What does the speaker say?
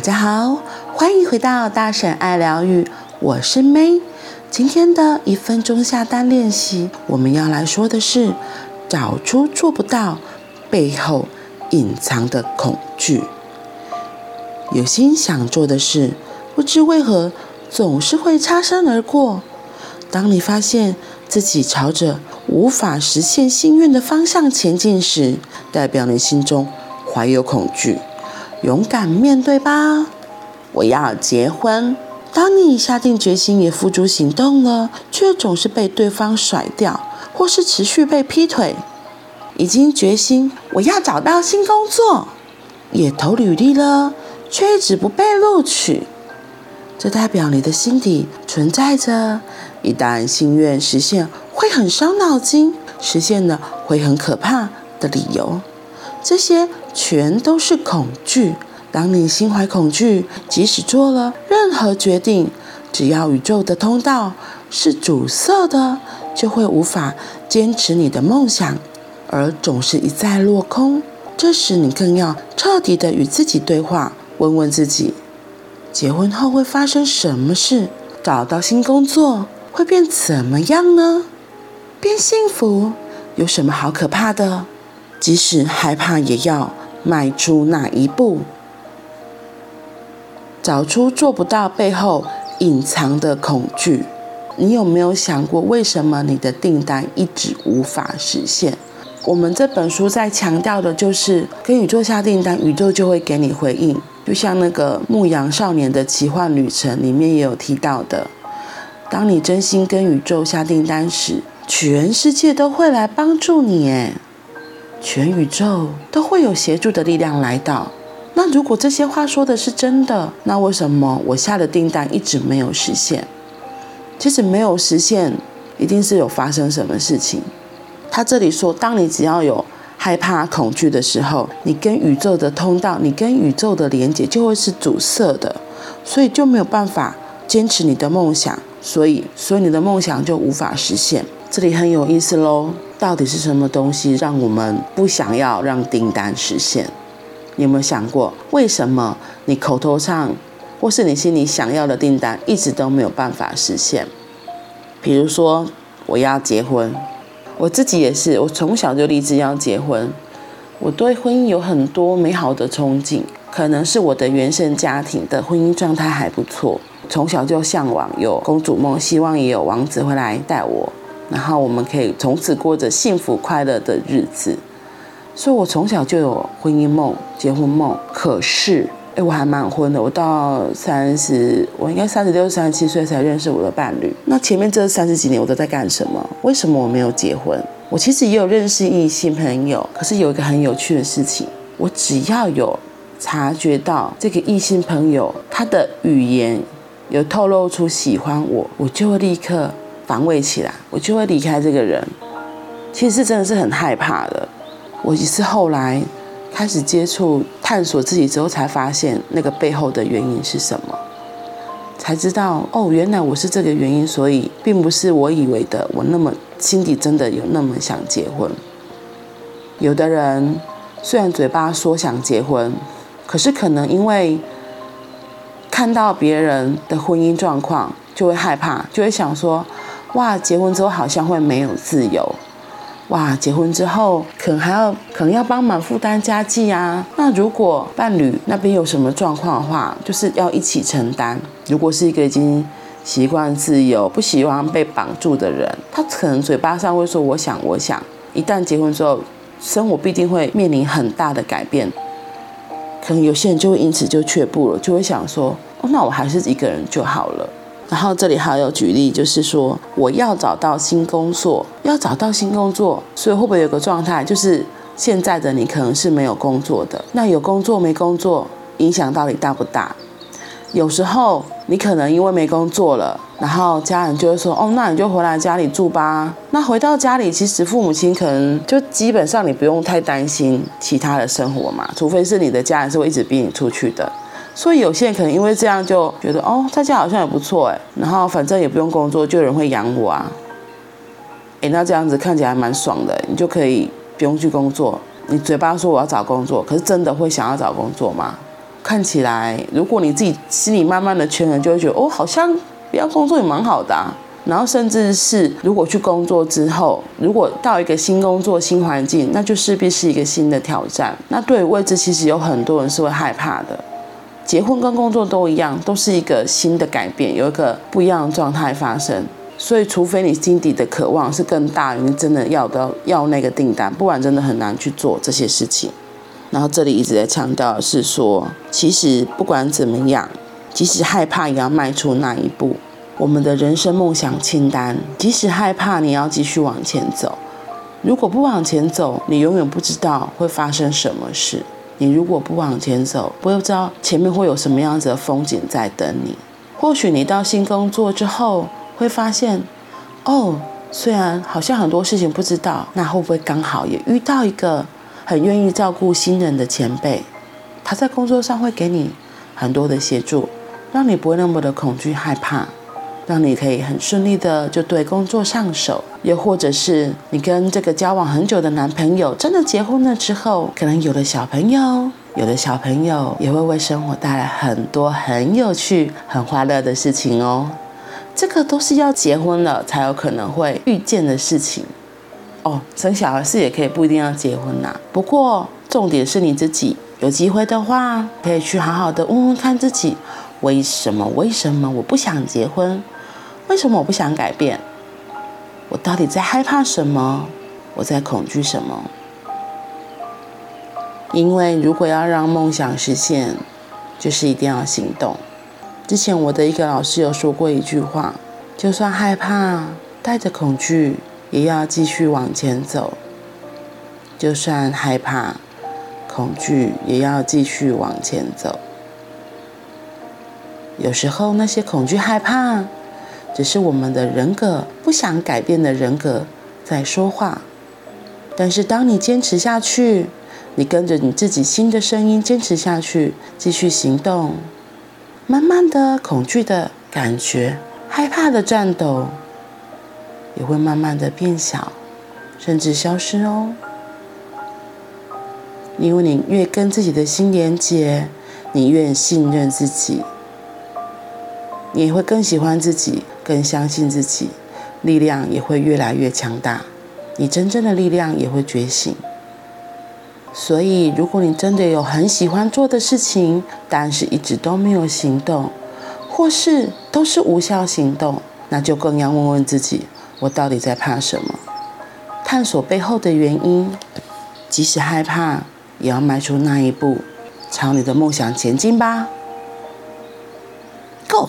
大家好，欢迎回到大婶爱疗愈，我是 May。今天的一分钟下单练习，我们要来说的是找出做不到背后隐藏的恐惧。有心想做的事，不知为何总是会擦身而过。当你发现自己朝着无法实现心愿的方向前进时，代表你心中怀有恐惧。勇敢面对吧！我要结婚。当你下定决心也付诸行动了，却总是被对方甩掉，或是持续被劈腿。已经决心我要找到新工作，也投履历了，却一直不被录取。这代表你的心底存在着，一旦心愿实现会很伤脑筋，实现了会很可怕的理由。这些全都是恐惧。当你心怀恐惧，即使做了任何决定，只要宇宙的通道是阻塞的，就会无法坚持你的梦想，而总是一再落空。这时，你更要彻底的与自己对话，问问自己：结婚后会发生什么事？找到新工作会变怎么样呢？变幸福有什么好可怕的？即使害怕，也要迈出那一步，找出做不到背后隐藏的恐惧。你有没有想过，为什么你的订单一直无法实现？我们这本书在强调的就是，跟宇宙下订单，宇宙就会给你回应。就像那个牧羊少年的奇幻旅程里面也有提到的，当你真心跟宇宙下订单时，全世界都会来帮助你。诶。全宇宙都会有协助的力量来到。那如果这些话说的是真的，那为什么我下的订单一直没有实现？其实没有实现，一定是有发生什么事情。他这里说，当你只要有害怕、恐惧的时候，你跟宇宙的通道，你跟宇宙的连接就会是阻塞的，所以就没有办法坚持你的梦想，所以，所以你的梦想就无法实现。这里很有意思喽。到底是什么东西让我们不想要让订单实现？你有没有想过，为什么你口头上或是你心里想要的订单一直都没有办法实现？比如说，我要结婚，我自己也是，我从小就立志要结婚，我对婚姻有很多美好的憧憬，可能是我的原生家庭的婚姻状态还不错，从小就向往有公主梦，希望也有王子会来带我。然后我们可以从此过着幸福快乐的日子，所以我从小就有婚姻梦、结婚梦。可是，哎，我还蛮婚的，我到三十，我应该三十六、三十七岁才认识我的伴侣。那前面这三十几年我都在干什么？为什么我没有结婚？我其实也有认识异性朋友，可是有一个很有趣的事情，我只要有察觉到这个异性朋友他的语言有透露出喜欢我，我就会立刻。防卫起来，我就会离开这个人。其实真的是很害怕的。我也是后来开始接触、探索自己之后，才发现那个背后的原因是什么，才知道哦，原来我是这个原因，所以并不是我以为的，我那么心底真的有那么想结婚。有的人虽然嘴巴说想结婚，可是可能因为看到别人的婚姻状况，就会害怕，就会想说。哇，结婚之后好像会没有自由。哇，结婚之后可能还要可能要帮忙负担家计啊。那如果伴侣那边有什么状况的话，就是要一起承担。如果是一个已经习惯自由、不喜欢被绑住的人，他可能嘴巴上会说“我想，我想”。一旦结婚之后，生活必定会面临很大的改变。可能有些人就会因此就却步了，就会想说：“哦，那我还是一个人就好了。”然后这里还有举例，就是说我要找到新工作，要找到新工作，所以会不会有个状态，就是现在的你可能是没有工作的？那有工作没工作，影响到底大不大？有时候你可能因为没工作了，然后家人就会说，哦，那你就回来家里住吧。那回到家里，其实父母亲可能就基本上你不用太担心其他的生活嘛，除非是你的家人是会一直逼你出去的。所以有些人可能因为这样就觉得哦，在家好像也不错哎，然后反正也不用工作，就有人会养我啊。哎，那这样子看起来蛮爽的，你就可以不用去工作。你嘴巴说我要找工作，可是真的会想要找工作吗？看起来，如果你自己心里慢慢的权衡，就会觉得哦，好像不要工作也蛮好的啊。然后甚至是如果去工作之后，如果到一个新工作、新环境，那就势必是一个新的挑战。那对于未知，其实有很多人是会害怕的。结婚跟工作都一样，都是一个新的改变，有一个不一样的状态发生。所以，除非你心底的渴望是更大于你真的要的要那个订单，不然真的很难去做这些事情。然后这里一直在强调的是说，其实不管怎么样，即使害怕也要迈出那一步。我们的人生梦想清单，即使害怕，你要继续往前走。如果不往前走，你永远不知道会发生什么事。你如果不往前走，不会知道前面会有什么样子的风景在等你。或许你到新工作之后，会发现，哦，虽然好像很多事情不知道，那会不会刚好也遇到一个很愿意照顾新人的前辈？他在工作上会给你很多的协助，让你不会那么的恐惧害怕。让你可以很顺利的就对工作上手，又或者是你跟这个交往很久的男朋友真的结婚了之后，可能有了小朋友，有的小朋友也会为生活带来很多很有趣、很欢乐的事情哦。这个都是要结婚了才有可能会遇见的事情哦。生小孩是也可以，不一定要结婚呐。不过重点是你自己有机会的话，可以去好好的问问看自己，为什么？为什么我不想结婚？为什么我不想改变？我到底在害怕什么？我在恐惧什么？因为如果要让梦想实现，就是一定要行动。之前我的一个老师有说过一句话：就算害怕，带着恐惧，也要继续往前走；就算害怕，恐惧，也要继续往前走。有时候那些恐惧、害怕。只是我们的人格不想改变的人格在说话，但是当你坚持下去，你跟着你自己心的声音坚持下去，继续行动，慢慢的恐惧的感觉、害怕的颤抖，也会慢慢的变小，甚至消失哦。因为你越跟自己的心连接，你越信任自己，你也会更喜欢自己。更相信自己，力量也会越来越强大，你真正的力量也会觉醒。所以，如果你真的有很喜欢做的事情，但是一直都没有行动，或是都是无效行动，那就更要问问自己：我到底在怕什么？探索背后的原因，即使害怕，也要迈出那一步，朝你的梦想前进吧。Go！